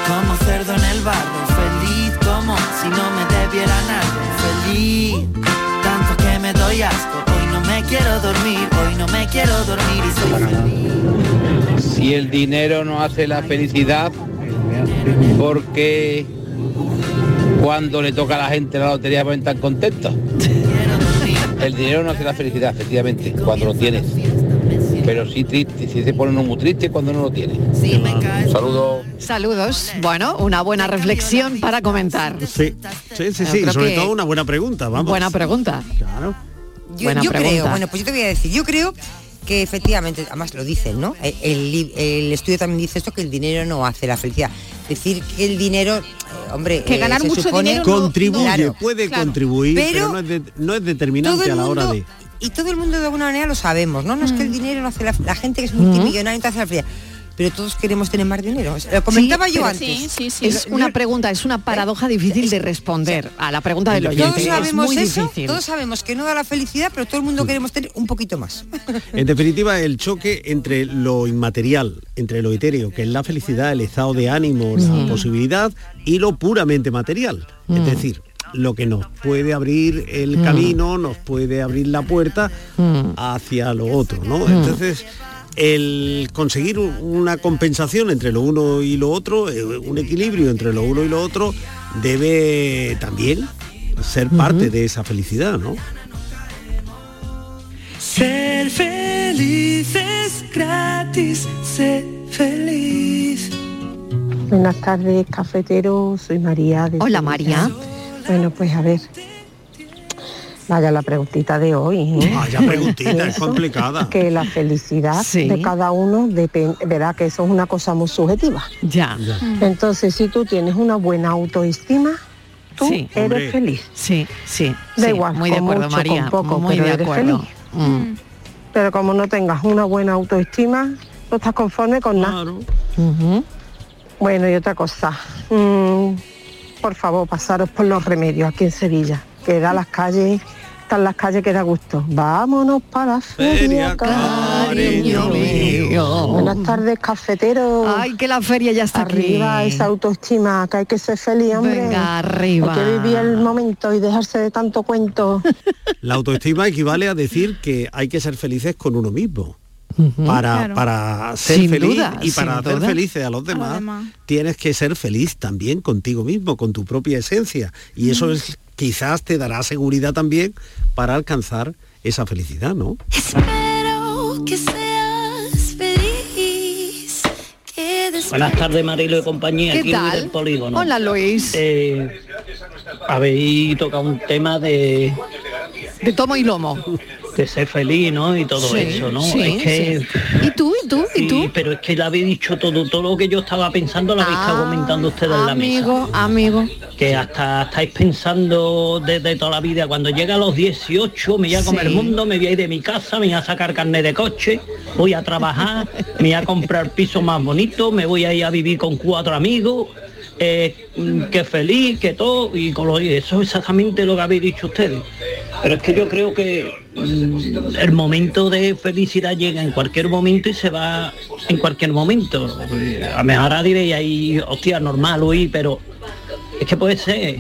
como cerdo en el barro, feliz como si no me debieran algo, feliz tanto que me doy no me quiero dormir, hoy no me quiero dormir y soy feliz. Si el dinero no hace la felicidad, porque cuando le toca a la gente la lotería pueden estar contentos. El dinero no hace la felicidad, efectivamente, cuando lo tienes. Pero sí triste, sí se pone uno muy triste cuando no lo tiene. Saludos. Saludos. Bueno, una buena reflexión para comentar. Sí, sí, sí, sí, sobre que- todo una buena pregunta, vamos. Buena pregunta. Claro. Yo, Buena yo pregunta. creo, bueno, pues yo te voy a decir, yo creo que efectivamente, además lo dicen, ¿no? El, estudio también dice esto, que el dinero no hace la felicidad. Decir que el dinero, eh, hombre, Que eh, ganar se mucho supone- dinero no- Contribuye, Claro. puede claro. contribuir, pero, Pero no, es de- no es determinante a la hora de... Y todo el mundo de alguna manera lo sabemos, ¿no? No es que el dinero no hace la, la gente que es multimillonaria no te hace la felicidad. Pero todos queremos tener más dinero. Lo comentaba Sí, yo antes. Sí, sí, sí. Es una pregunta, es una paradoja difícil de responder a la pregunta del oyente. Todos Es sabemos muy eso, difícil. todos sabemos que no da la felicidad, pero todo el mundo queremos tener un poquito más. En definitiva, el choque entre lo inmaterial, entre lo etéreo, que es la felicidad, el estado de ánimo, la posibilidad, y lo puramente material. Es decir, lo que nos puede abrir el camino, nos puede abrir la puerta hacia lo otro, ¿no? Entonces, el conseguir un- una compensación entre lo uno y lo otro, eh, un equilibrio entre lo uno y lo otro, debe también ser parte de esa felicidad, ¿no? Ser feliz es gratis, ser feliz. Buenas tardes, cafetero. Soy María. de Hola. María. Bueno, pues a ver. Vaya la preguntita de hoy. ¿eh? Vaya preguntita, es complicada. Que la felicidad Sí. de cada uno depende, verá que eso es una cosa muy subjetiva. Ya. Entonces, si tú tienes una buena autoestima, tú Sí. eres Hombre. feliz. Sí, sí. Da sí, igual, muy de con acuerdo, mucho, María. con poco, muy pero de eres acuerdo. feliz. Mm. Pero como no tengas una buena autoestima, no estás conforme con nada. Claro. Ujú. Bueno, y otra cosa. mm, por favor, pasaros por los remedios aquí en Sevilla. Que da las calles, están las calles que da gusto. Vámonos para la feria, Feria, cariño cariño mío. Buenas tardes, cafetero. Ay, que la feria ya está Arriba aquí. esa autoestima, que hay que ser feliz, hombre. Venga, arriba. Hay que vivir el momento y dejarse de tanto cuento. La autoestima equivale a decir que hay que ser felices con uno mismo. Para, Claro. para ser Sin feliz duda, y para hacer duda. felices a los demás, demás. tienes que ser feliz también contigo mismo, con tu propia esencia. Y eso es quizás te dará seguridad también para alcanzar esa felicidad, ¿no? Espero que seas feliz. Que Buenas tardes, Marilo y compañía, ¿Qué aquí Luis del tal? Polígono. Hola, Luis. Eh, habéis tocado un tema de, De tomo y lomo. De ser feliz, ¿no? Y todo Sí, eso, ¿no? sí, es que... sí. ¿Y tú? ¿Y tú? ¿Y tú? pero es que le habéis dicho todo, todo lo que yo estaba pensando lo habéis estado Ah, comentando ustedes en la mesa. Amigo, amigo. Que hasta estáis pensando desde toda la vida, cuando llega a los 18 me voy a comer el mundo, me voy a ir de mi casa, me voy a sacar carne de coche, voy a trabajar, me voy a comprar piso más bonito, me voy a ir a vivir con cuatro amigos, eh, mm, que feliz, que todo, y con lo, y eso es exactamente lo que habéis dicho ustedes. Pero es que yo creo que mm, el momento de felicidad llega en cualquier momento y se va en cualquier momento. A lo mejor ahora diréis ahí, hostia, normal, Luis, pero es que puede ser.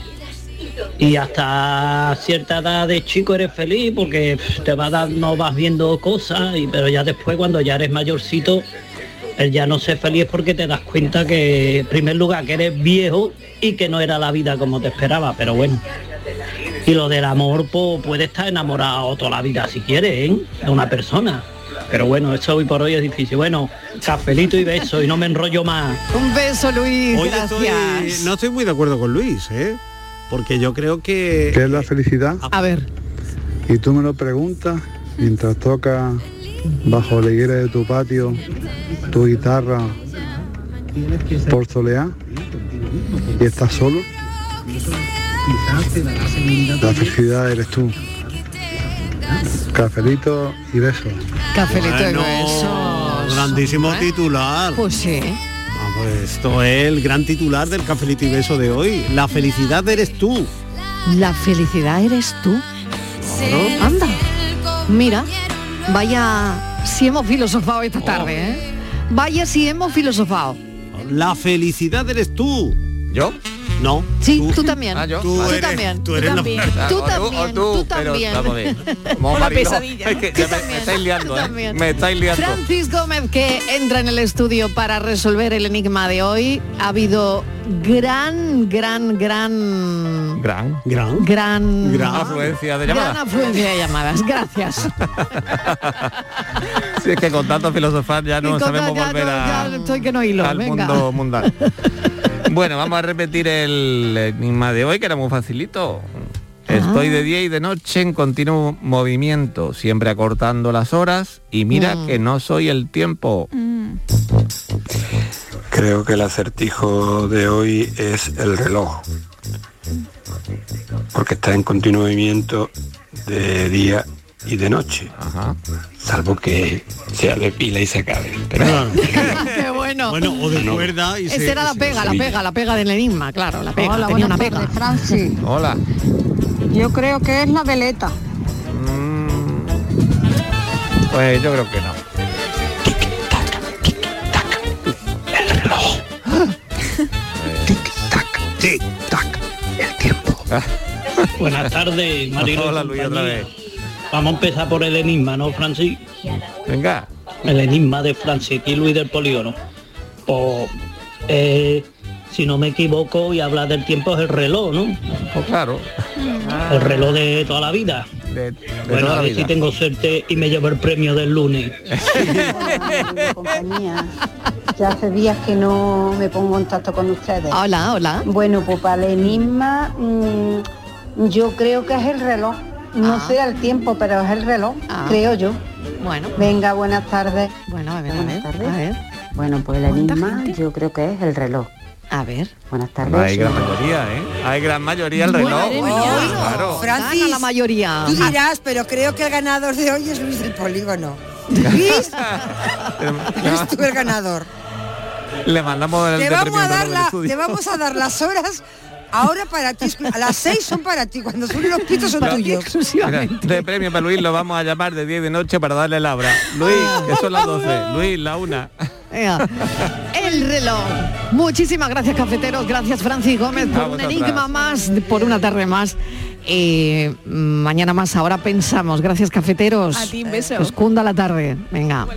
Y hasta cierta edad de chico eres feliz porque te va dando, vas viendo cosas, y, pero ya después cuando ya eres mayorcito, el ya no ser feliz porque te das cuenta que, en primer lugar, que eres viejo y que no era la vida como te esperaba, pero bueno. Y lo del amor, pues puede estar enamorado toda la vida si quieres, ¿eh? De una persona. Pero bueno, eso hoy por hoy es difícil. Bueno, cafelito y beso y no me enrollo más. Un beso, Luis. Hoy Gracias. estoy, no estoy muy de acuerdo con Luis, ¿eh? Porque yo creo que... ¿Qué es la felicidad? A ver. Y tú me lo preguntas mientras toca bajo la higuera de tu patio, tu guitarra por soleá y estás solo, la felicidad eres tú. Cafelito y besos. Cafelito Bueno, y besos. Grandísimo ¿Eh? titular. Pues sí. Ah, pues esto es el gran titular del cafelito y beso de hoy. La felicidad eres tú. La felicidad eres tú. Anda. Mira, vaya si hemos filosofado esta tarde, ¿eh? Vaya si hemos filosofado. La felicidad eres tú. ¿Yo? No. Sí, tú, también. Ah, yo. Tú, también. tú eres la- también. Ah, Tú tú, también. tú, Tú también. vamos a ver. Como Una Mariló, pesadilla, es que ya me, me estáis liando, ¿eh? también. Me estáis liando. Francis Gómez que entra en el estudio para resolver el enigma de hoy. Ha habido gran, gran, gran, Gran. Gran. gran, Gran afluencia de gran llamadas. afluencia de llamadas. Gracias. Si es que con tanto filosofar ya no sabemos ya volver no- a, ya estoy que no hilo. al Venga. mundo mundial. bueno, vamos a repetir el enigma de hoy, que era muy facilito. Estoy Ah. de día y de noche en continuo movimiento, siempre acortando las horas y mira Mm. que no soy el tiempo. Creo que el acertijo de hoy es el reloj. Porque está en continuo movimiento de día y de noche. Salvo que sea de pila y se acabe. Pero Qué bueno. Bueno, o de cuerda y Esa se- era la pega, la pega, la pega del enigma, claro, la pega. Hola, tenía una buenas pega. tardes, Francis. Hola. Yo creo que es la veleta. Pues yo creo que no. Tic, tac, el tiempo. Buenas tardes, Marilo. y Hola, Luis, otra vez. Vamos a empezar por el enigma, ¿no, Francis? Venga. El enigma de Francis, aquí Luis del Polígono. Pues, eh, si no me equivoco, y habla del tiempo es el reloj, ¿no? Pues claro. El reloj de toda la vida. De, de bueno, toda a ver vida. si tengo suerte y me llevo el premio del lunes. compañía. Ya hace días que no me pongo en contacto con ustedes. Hola, hola. Bueno, pues para el enigma mm, yo creo que es el reloj. No Ah. sé el tiempo, pero es el reloj, Ah. creo yo. Bueno. Venga, buenas tardes. Bueno, a ver, a Buenas ver, tardes. a ver. Bueno, pues el ¿Cuánta enigma gente? yo creo que es el reloj. A ver. Buenas tardes. Hay gran mayoría, ¿eh? Hay gran mayoría el reloj. Mía. Claro. Francis, Gana la mayoría. Tú dirás, pero creo que el ganador de hoy es Luis del Polígono. Luis, eres tú el ganador. Le mandamos el Te vamos, a dar la- te vamos a dar las horas ahora para ti. A las seis son para ti. Cuando suenen los pitos son tuyos. De premio para Luis lo vamos a llamar de 10 de noche para darle la hora. Luis, que son las 12. Luis, la una. Venga. El reloj. Muchísimas gracias, cafeteros. Gracias, Francis Gómez, por un enigma más, por una tarde más. Eh, mañana más, ahora pensamos. Gracias, cafeteros. A ti, un beso. Os cunda la tarde. Venga.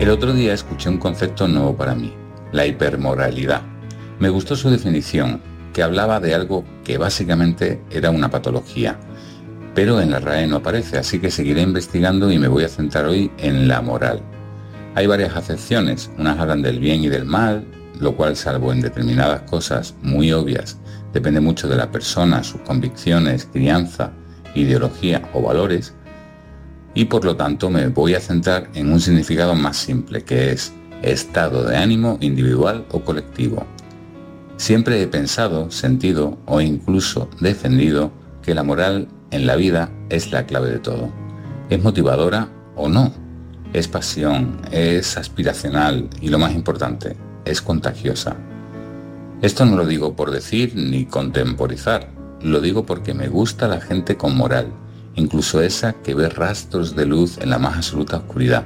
El otro día escuché un concepto nuevo para mí, la hipermoralidad. Me gustó su definición, que hablaba de algo que básicamente era una patología, pero en la RAE no aparece, así que seguiré investigando y me voy a centrar hoy en la moral. Hay varias acepciones, unas hablan del bien y del mal, lo cual salvo en determinadas cosas muy obvias, depende mucho de la persona, sus convicciones, crianza, ideología o valores, y por lo tanto me voy a centrar en un significado más simple, que es estado de ánimo individual o colectivo. Siempre he pensado, sentido o incluso defendido que la moral en la vida es la clave de todo. ¿Es motivadora o no? Es pasión, es aspiracional y lo más importante, es contagiosa. Esto no lo digo por decir ni contemporizar, lo digo porque me gusta la gente con moral, incluso esa que ve rastros de luz en la más absoluta oscuridad.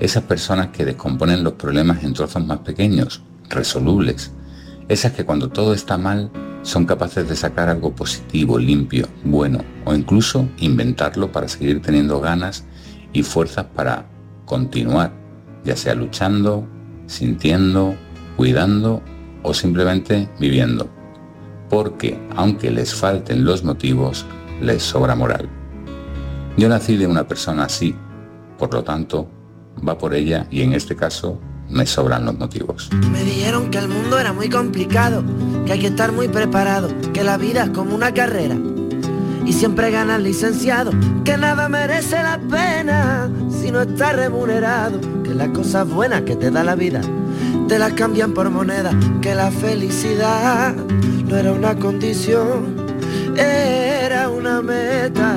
Esas personas que descomponen los problemas en trozos más pequeños, resolubles. Esas que cuando todo está mal son capaces de sacar algo positivo, limpio, bueno o incluso inventarlo para seguir teniendo ganas y fuerzas para continuar, ya sea luchando, sintiendo, cuidando o simplemente viviendo. Porque aunque les falten los motivos, les sobra moral. Yo nací de una persona así, por lo tanto, va por ella y en este caso me sobran los motivos. Me dijeron que el mundo era muy complicado, que hay que estar muy preparado, que la vida es como una carrera. Y siempre gana el licenciado, que nada merece la pena si no está remunerado, que las cosas buenas que te da la vida te las cambian por moneda, que la felicidad no era una condición, era una meta.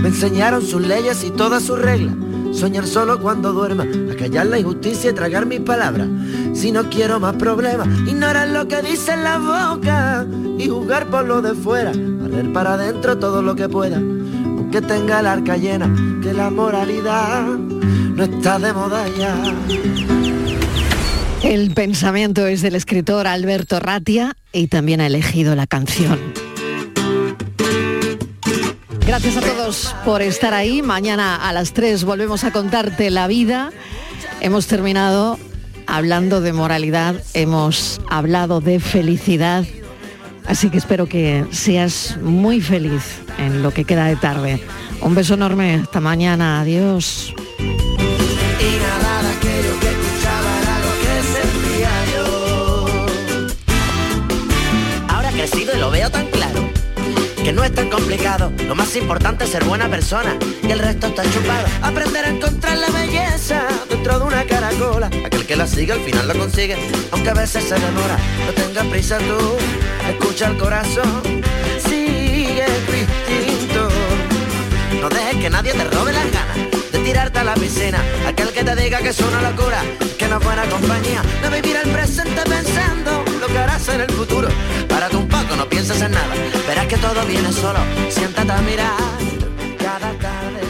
Me enseñaron sus leyes y todas sus reglas. Soñar solo cuando duerma, acallar la injusticia y tragar mis palabras. Si no quiero más problemas, ignorar lo que dice la boca y jugar por lo de fuera. Barrer para adentro todo lo que pueda, aunque tenga la arca llena, que la moralidad no está de moda ya. El pensamiento es del escritor Alberto Ratia y también ha elegido la canción. Gracias a todos por estar ahí. Mañana a las 3 volvemos a contarte la vida. Hemos terminado hablando de moralidad, hemos hablado de felicidad. Así que espero que seas muy feliz en lo que queda de tarde. Un beso enorme. Hasta mañana. Adiós. Lo veo tan claro. Que no es tan complicado, lo más importante es ser buena persona y el resto está chupado. Aprender a encontrar la belleza dentro de una caracola. Aquel que la sigue al final la consigue, aunque a veces se demora. No tengas prisa tú, escucha el corazón, sigue tu instinto. No dejes que nadie te robe las ganas de tirarte a la piscina. Aquel que te diga que es una locura, una buena compañía. No vivir el presente pensando lo que harás en el futuro. Párate un poco, no pienses en nada. Verás que todo viene solo. Siéntate a mirar cada tarde.